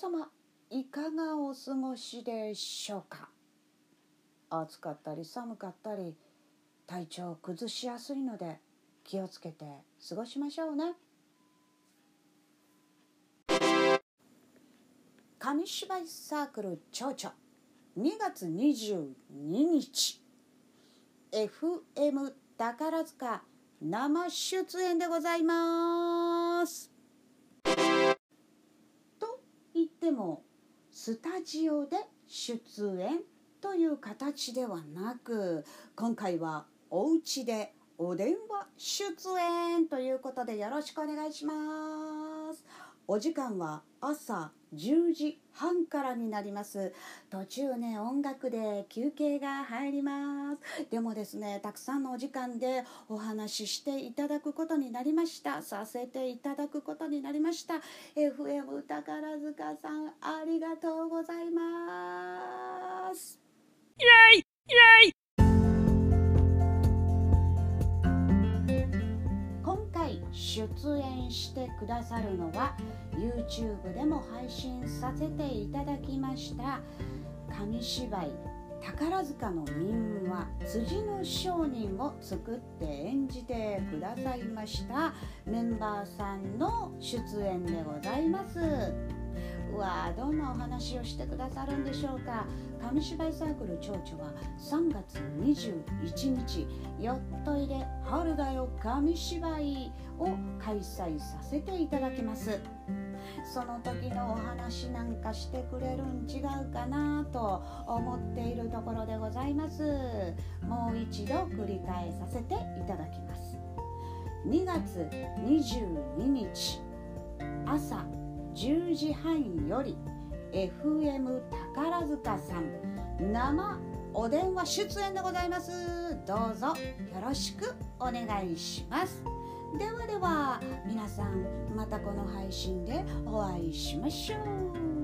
様いかがお過ごしでしょうか？暑かったり寒かったり体調を崩しやすいので気をつけて過ごしましょうね。紙芝居サークル蝶々2月22日。FM 宝塚生出演でございます。でもスタジオで出演という形ではなく今回はお家でお電話出演ということでよろしくお願いします。お時間は朝10時半からになります。途中ね音楽で休憩が入ります。でもですねたくさんのお時間でお話ししていただくことになりました。させていただくことになりました。FM 宝塚さんありがとうございます。イエイイエイ。出演してくださるのは YouTube でも配信させていただきました紙芝居宝塚の民話辻の商人を作って演じてくださいましたメンバーさんの出演でございます。うわどんなお話をしてくださるんでしょうか。紙芝居サークル蝶々は3月21日「よっといで春だよ紙芝居」を開催させていただきます。その時のお話なんかしてくれるん違うかなと思っているところでございます。もう一度繰り返させていただきます。2月22日朝10時半より FM 宝塚さん生お電話出演でございます。どうぞよろしくお願いします。ではで皆さんまたこの配信でお会いしましょう。